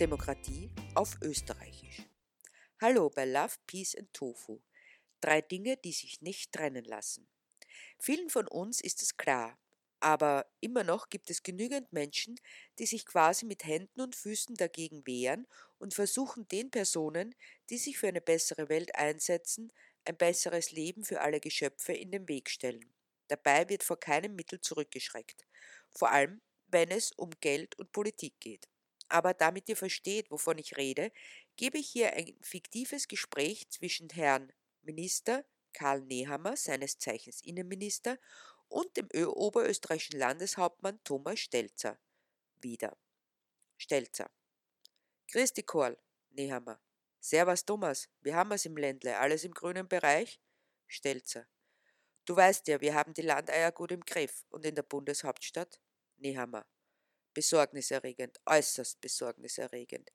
Demokratie auf Österreichisch. Hallo bei Love, Peace and Tofu. Drei Dinge, die sich nicht trennen lassen. Vielen von uns ist es klar, aber immer noch gibt es genügend Menschen, die sich quasi mit Händen und Füßen dagegen wehren und versuchen den Personen, die sich für eine bessere Welt einsetzen, ein besseres Leben für alle Geschöpfe in den Weg stellen. Dabei wird vor keinem Mittel zurückgeschreckt, vor allem wenn es um Geld und Politik geht. Aber damit ihr versteht, wovon ich rede, gebe ich hier ein fiktives Gespräch zwischen Herrn Minister Karl Nehammer, seines Zeichens Innenminister, und dem oberösterreichischen Landeshauptmann Thomas Stelzer. Wieder. Stelzer. Christi Korl, Nehammer. Servus Thomas, wie haben wir's im Ländle? Alles im grünen Bereich? Stelzer. Du weißt ja, wir haben die Landeier gut im Griff. Und in der Bundeshauptstadt? Nehammer. Besorgniserregend, äußerst besorgniserregend.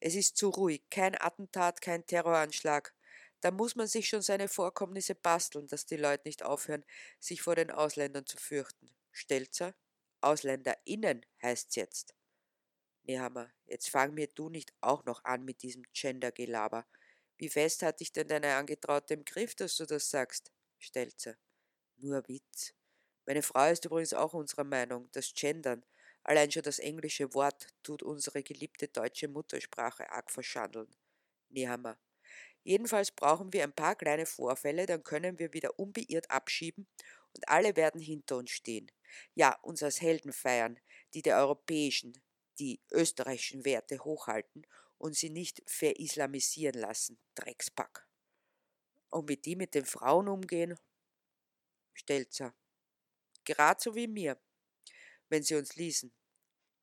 Es ist zu ruhig, kein Attentat, kein Terroranschlag. Da muss man sich schon seine Vorkommnisse basteln, dass die Leute nicht aufhören, sich vor den Ausländern zu fürchten. Stelzer? AusländerInnen heißt's jetzt. Nehammer, jetzt fang mir du nicht auch noch an mit diesem Gender-Gelaber. Wie fest hat dich denn deine Angetraute im Griff, dass du das sagst? Stelzer. Nur Witz. Meine Frau ist übrigens auch unserer Meinung, das Gendern, allein schon das englische Wort, tut unsere geliebte deutsche Muttersprache arg verschandeln. Nehammer. Jedenfalls brauchen wir ein paar kleine Vorfälle, dann können wir wieder unbeirrt abschieben und alle werden hinter uns stehen. Ja, uns als Helden feiern, die der europäischen, die österreichischen Werte hochhalten und sie nicht verislamisieren lassen, Dreckspack. Und wie die mit den Frauen umgehen? Stelzer. Gerade so wie mir, wenn sie uns ließen.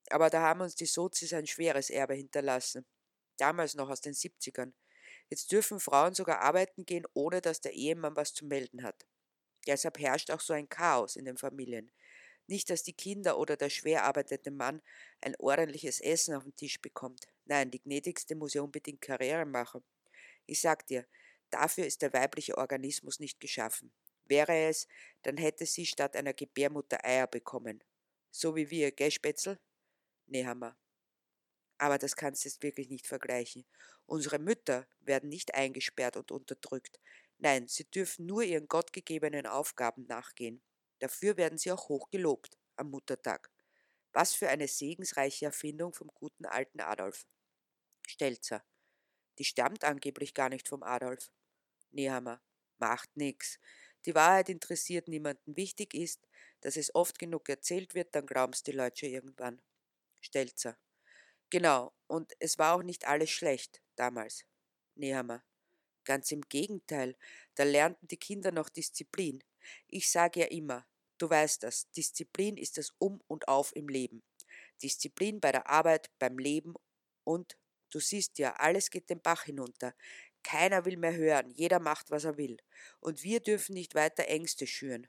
Aber da haben uns die Sozis ein schweres Erbe hinterlassen. Damals noch aus den 70ern. Jetzt dürfen Frauen sogar arbeiten gehen, ohne dass der Ehemann was zu melden hat. Deshalb herrscht auch so ein Chaos in den Familien. Nicht, dass die Kinder oder der schwer arbeitende Mann ein ordentliches Essen auf den Tisch bekommt. Nein, die Gnädigste muss ja unbedingt Karriere machen. Ich sag dir, dafür ist der weibliche Organismus nicht geschaffen. Wäre es, dann hätte sie statt einer Gebärmutter Eier bekommen. So wie wir, gell, Spätzl? Nee, Hammer. Aber das kannst du jetzt wirklich nicht vergleichen. Unsere Mütter werden nicht eingesperrt und unterdrückt. Nein, sie dürfen nur ihren gottgegebenen Aufgaben nachgehen. Dafür werden sie auch hoch gelobt am Muttertag. Was für eine segensreiche Erfindung vom guten alten Adolf. Stelzer. Die stammt angeblich gar nicht vom Adolf. Nehammer. Macht nix. Die Wahrheit interessiert niemanden. Wichtig ist, dass es oft genug erzählt wird, dann glauben's die Leute schon irgendwann. Stelzer. Genau, und es war auch nicht alles schlecht damals. Nehammer. Ganz im Gegenteil, da lernten die Kinder noch Disziplin. Ich sage ja immer, Du weißt das, Disziplin ist das Um und Auf im Leben. Disziplin bei der Arbeit, beim Leben und, du siehst ja, alles geht den Bach hinunter. Keiner will mehr hören, jeder macht, was er will. Und wir dürfen nicht weiter Ängste schüren.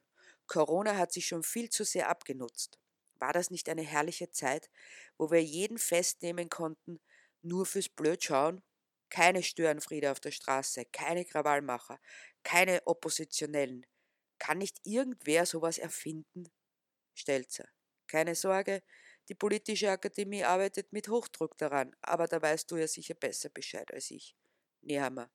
Corona hat sich schon viel zu sehr abgenutzt. War das nicht eine herrliche Zeit, wo wir jeden festnehmen konnten, nur fürs Blödschauen? Keine Störenfriede auf der Straße, keine Krawallmacher, keine Oppositionellen, kann nicht irgendwer sowas erfinden? Stelzer. Keine Sorge, die politische Akademie arbeitet mit Hochdruck daran, aber da weißt du ja sicher besser Bescheid als ich. Nehammer.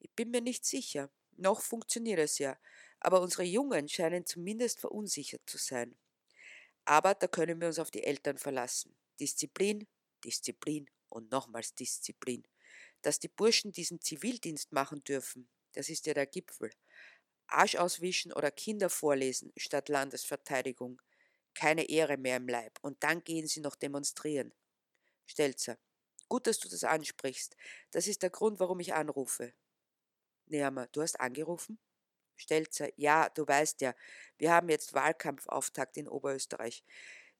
Ich bin mir nicht sicher. Noch funktioniert es ja, aber unsere Jungen scheinen zumindest verunsichert zu sein. Aber da können wir uns auf die Eltern verlassen. Disziplin, Disziplin und nochmals Disziplin. Dass die Burschen diesen Zivildienst machen dürfen, das ist ja der Gipfel. Arsch auswischen oder Kinder vorlesen statt Landesverteidigung. Keine Ehre mehr im Leib. Und dann gehen sie noch demonstrieren. Stelzer. Gut, dass du das ansprichst. Das ist der Grund, warum ich anrufe. Nehammer, du hast angerufen? Stelzer, ja, du weißt ja, wir haben jetzt Wahlkampfauftakt in Oberösterreich.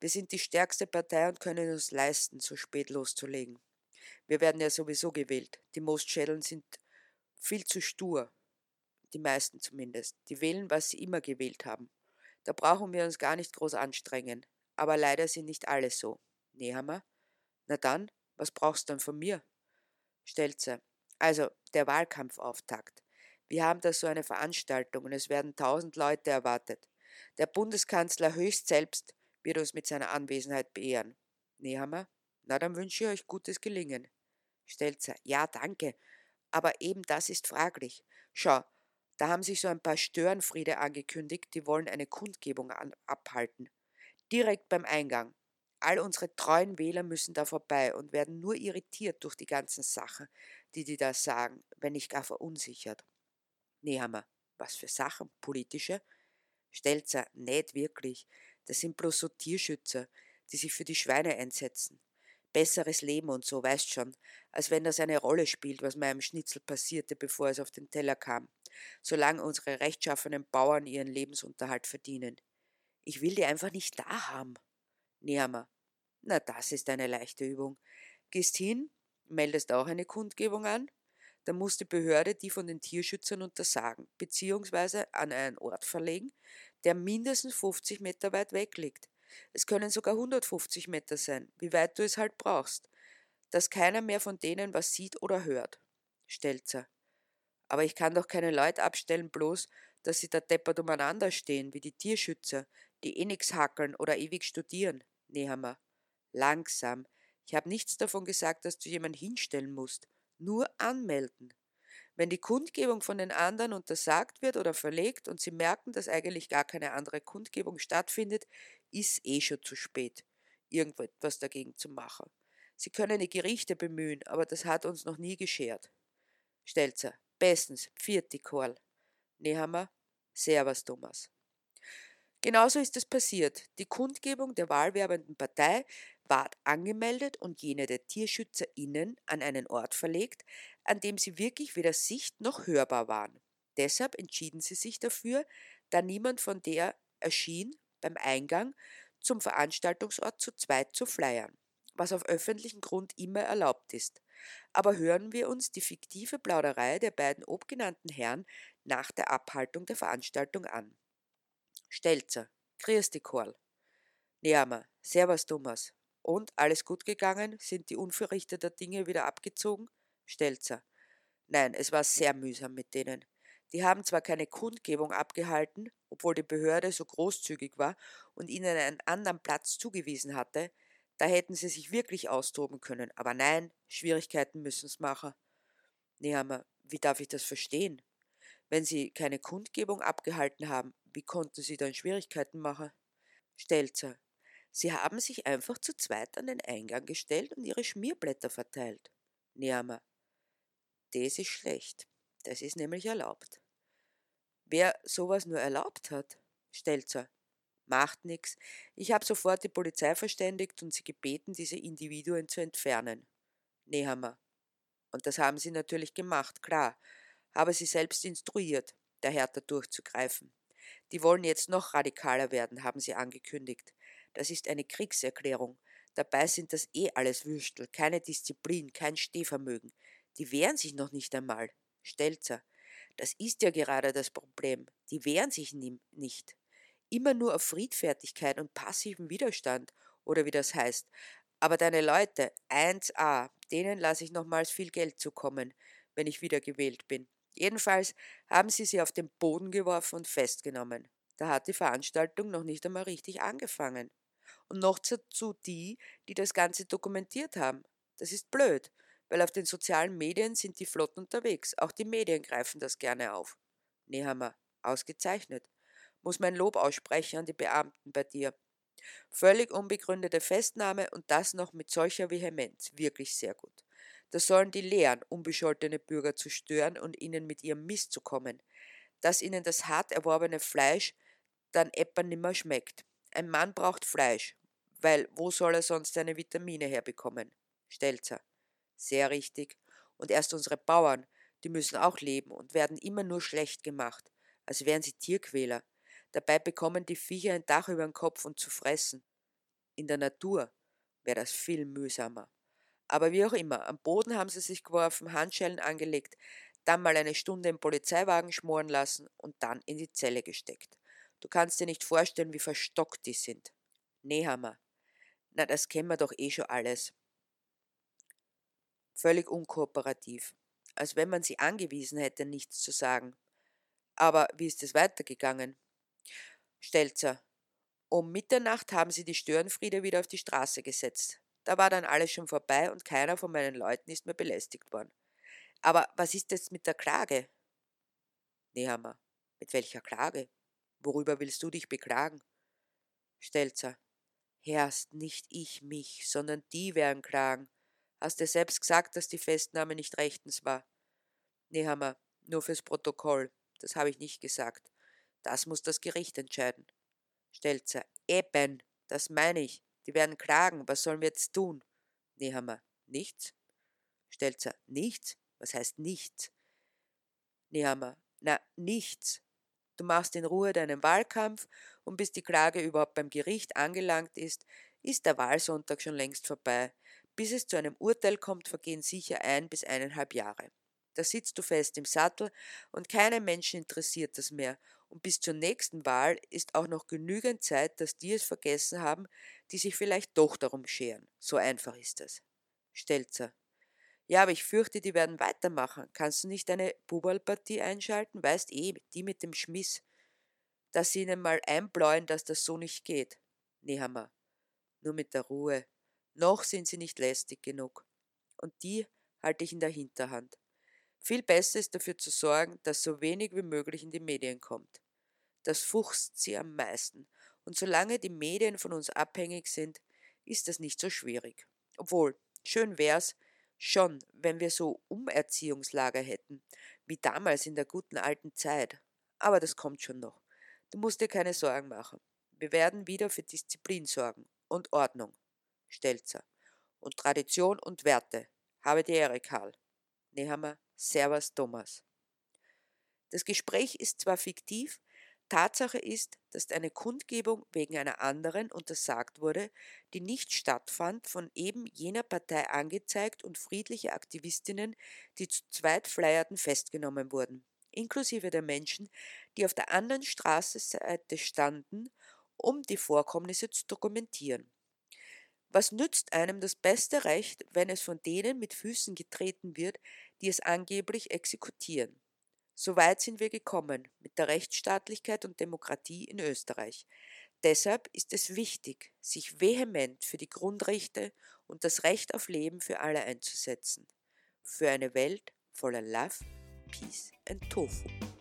Wir sind die stärkste Partei und können uns leisten, so spät loszulegen. Wir werden ja sowieso gewählt. Die Mostschädeln sind viel zu stur die meisten zumindest, die wählen, was sie immer gewählt haben. Da brauchen wir uns gar nicht groß anstrengen. Aber leider sind nicht alle so. Nehammer? Na dann, was brauchst du dann von mir? Stelzer. Also, der Wahlkampfauftakt. Wir haben da so eine Veranstaltung und es werden tausend Leute erwartet. Der Bundeskanzler höchst selbst wird uns mit seiner Anwesenheit beehren. Nehammer? Na, dann wünsche ich euch gutes Gelingen. Stelzer, ja, danke, aber eben das ist fraglich. Schau, da haben sich so ein paar Störenfriede angekündigt, die wollen eine Kundgebung an, abhalten. Direkt beim Eingang. All unsere treuen Wähler müssen da vorbei und werden nur irritiert durch die ganzen Sachen, die die da sagen, wenn nicht gar verunsichert. Nehammer, was für Sachen? Politische? Stelzer, nicht wirklich. Das sind bloß so Tierschützer, die sich für die Schweine einsetzen. Besseres Leben und so, weißt schon, als wenn das eine Rolle spielt, was meinem Schnitzel passierte, bevor es auf den Teller kam, solange unsere rechtschaffenen Bauern ihren Lebensunterhalt verdienen. Ich will die einfach nicht da haben. Nehammer, na das ist eine leichte Übung. Gehst hin, meldest auch eine Kundgebung an, dann muss die Behörde die von den Tierschützern untersagen, beziehungsweise an einen Ort verlegen, der mindestens 50 Meter weit weg liegt. Es können sogar 150 Meter sein, wie weit du es halt brauchst, dass keiner mehr von denen was sieht oder hört. Stelzer. Aber ich kann doch keine Leute abstellen, bloß, dass sie da deppert umeinander stehen, wie die Tierschützer, die eh nix hackeln oder ewig studieren. Nehammer. Langsam. Ich habe nichts davon gesagt, dass du jemanden hinstellen musst. Nur anmelden. Wenn die Kundgebung von den anderen untersagt wird oder verlegt und sie merken, dass eigentlich gar keine andere Kundgebung stattfindet, ist eh schon zu spät, irgendetwas dagegen zu machen. Sie können die Gerichte bemühen, aber das hat uns noch nie geschert. Stelzer, bestens, pfiat Korl. Nehammer, servus Thomas. Genauso ist es passiert. Die Kundgebung der wahlwerbenden Partei ward angemeldet und jene der TierschützerInnen an einen Ort verlegt, an dem sie wirklich weder sicht- noch hörbar waren. Deshalb entschieden sie sich dafür, da niemand von der erschien, beim Eingang zum Veranstaltungsort zu zweit zu flyern, was auf öffentlichem Grund immer erlaubt ist. Aber hören wir uns die fiktive Plauderei der beiden obgenannten Herren nach der Abhaltung der Veranstaltung an. Stelzer, dich, Korl. Nehammer, servus, Thomas. Und, alles gut gegangen? Sind die unverrichteter Dinge wieder abgezogen? Stelzer. Nein, es war sehr mühsam mit denen. Die haben zwar keine Kundgebung abgehalten, obwohl die Behörde so großzügig war und ihnen einen anderen Platz zugewiesen hatte, da hätten sie sich wirklich austoben können, aber nein, Schwierigkeiten müssen's machen. Nehammer, wie darf ich das verstehen? Wenn sie keine Kundgebung abgehalten haben, wie konnten Sie dann Schwierigkeiten machen? Stelzer. Sie haben sich einfach zu zweit an den Eingang gestellt und Ihre Schmierblätter verteilt. Nehammer. Das ist schlecht. Das ist nämlich erlaubt. Wer sowas nur erlaubt hat? Stelzer. Macht nix. Ich habe sofort die Polizei verständigt und sie gebeten, diese Individuen zu entfernen. Nehammer. Und das haben sie natürlich gemacht, klar. Habe sie selbst instruiert, der härter durchzugreifen. Die wollen jetzt noch radikaler werden, haben sie angekündigt. Das ist eine Kriegserklärung. Dabei sind das eh alles Würstel, keine Disziplin, kein Stehvermögen. Die wehren sich noch nicht einmal. Stelzer. Das ist ja gerade das Problem. Die wehren sich nicht. Immer nur auf Friedfertigkeit und passiven Widerstand, oder wie das heißt. Aber deine Leute, 1a, denen lasse ich nochmals viel Geld zukommen, wenn ich wieder gewählt bin. Jedenfalls haben sie sie auf den Boden geworfen und festgenommen. Da hat die Veranstaltung noch nicht einmal richtig angefangen. Und noch dazu die, die das Ganze dokumentiert haben. Das ist blöd, weil auf den sozialen Medien sind die flott unterwegs. Auch die Medien greifen das gerne auf. Nehammer, ausgezeichnet. Muss mein Lob aussprechen an die Beamten bei dir. Völlig unbegründete Festnahme und das noch mit solcher Vehemenz. Wirklich sehr gut. Das sollen die lehren, unbescholtene Bürger zu stören und ihnen mit ihrem Mist zu kommen, dass ihnen das hart erworbene Fleisch dann etwa nimmer schmeckt. Ein Mann braucht Fleisch, weil wo soll er sonst seine Vitamine herbekommen? Stelzer. Sehr richtig. Und erst unsere Bauern, die müssen auch leben und werden immer nur schlecht gemacht, als wären sie Tierquäler. Dabei bekommen die Viecher ein Dach über den Kopf und zu fressen. In der Natur wäre das viel mühsamer. Aber wie auch immer, am Boden haben sie sich geworfen, Handschellen angelegt, dann mal eine Stunde im Polizeiwagen schmoren lassen und dann in die Zelle gesteckt. Du kannst dir nicht vorstellen, wie verstockt die sind. Nehammer. Na, das kennen wir doch eh schon alles. Völlig unkooperativ. Als wenn man sie angewiesen hätte, nichts zu sagen. Aber wie ist es weitergegangen? Stelzer. Um Mitternacht haben sie die Störenfriede wieder auf die Straße gesetzt. Da war dann alles schon vorbei und keiner von meinen Leuten ist mehr belästigt worden. Aber was ist jetzt mit der Klage? Nehammer, mit welcher Klage? Worüber willst du dich beklagen? Stelzer, Herrst, nicht ich mich, sondern die werden klagen. Hast du selbst gesagt, dass die Festnahme nicht rechtens war? Nehammer, nur fürs Protokoll. Das habe ich nicht gesagt. Das muss das Gericht entscheiden. Stelzer, eben, das meine ich. Die werden klagen. Was sollen wir jetzt tun? Nehammer, nichts. Stelzer, nichts? Was heißt nichts? Nehammer, na, nichts. Du machst in Ruhe deinen Wahlkampf und bis die Klage überhaupt beim Gericht angelangt ist, ist der Wahlsonntag schon längst vorbei. Bis es zu einem Urteil kommt, vergehen sicher ein bis eineinhalb Jahre. Da sitzt du fest im Sattel und keinen Menschen interessiert das mehr. Und bis zur nächsten Wahl ist auch noch genügend Zeit, dass die es vergessen haben, die sich vielleicht doch darum scheren. So einfach ist das. Stelzer. Ja, aber ich fürchte, die werden weitermachen. Kannst du nicht eine Bubalpartie einschalten? Weißt eh, die mit dem Schmiss. Dass sie ihnen mal einbläuen, dass das so nicht geht. Nehammer. Nur mit der Ruhe. Noch sind sie nicht lästig genug. Und die halte ich in der Hinterhand. Viel besser ist dafür zu sorgen, dass so wenig wie möglich in die Medien kommt. Das fuchst sie am meisten. Und solange die Medien von uns abhängig sind, ist das nicht so schwierig. Obwohl, schön wär's, Schon, wenn wir so Umerziehungslager hätten, wie damals in der guten alten Zeit. Aber das kommt schon noch. Du musst dir keine Sorgen machen. Wir werden wieder für Disziplin sorgen und Ordnung. Stelzer. Und Tradition und Werte. Habe die Ehre, Karl. Nehammer, Servus, Thomas. Das Gespräch ist zwar fiktiv, Tatsache ist, dass eine Kundgebung wegen einer anderen untersagt wurde, die nicht stattfand, von eben jener Partei angezeigt und friedliche Aktivistinnen, die zu zweit flyerten, festgenommen wurden, inklusive der Menschen, die auf der anderen Straßenseite standen, um die Vorkommnisse zu dokumentieren. Was nützt einem das beste Recht, wenn es von denen mit Füßen getreten wird, die es angeblich exekutieren? So weit sind wir gekommen mit der Rechtsstaatlichkeit und Demokratie in Österreich. Deshalb ist es wichtig, sich vehement für die Grundrechte und das Recht auf Leben für alle einzusetzen. Für eine Welt voller Love, Peace and Tofu.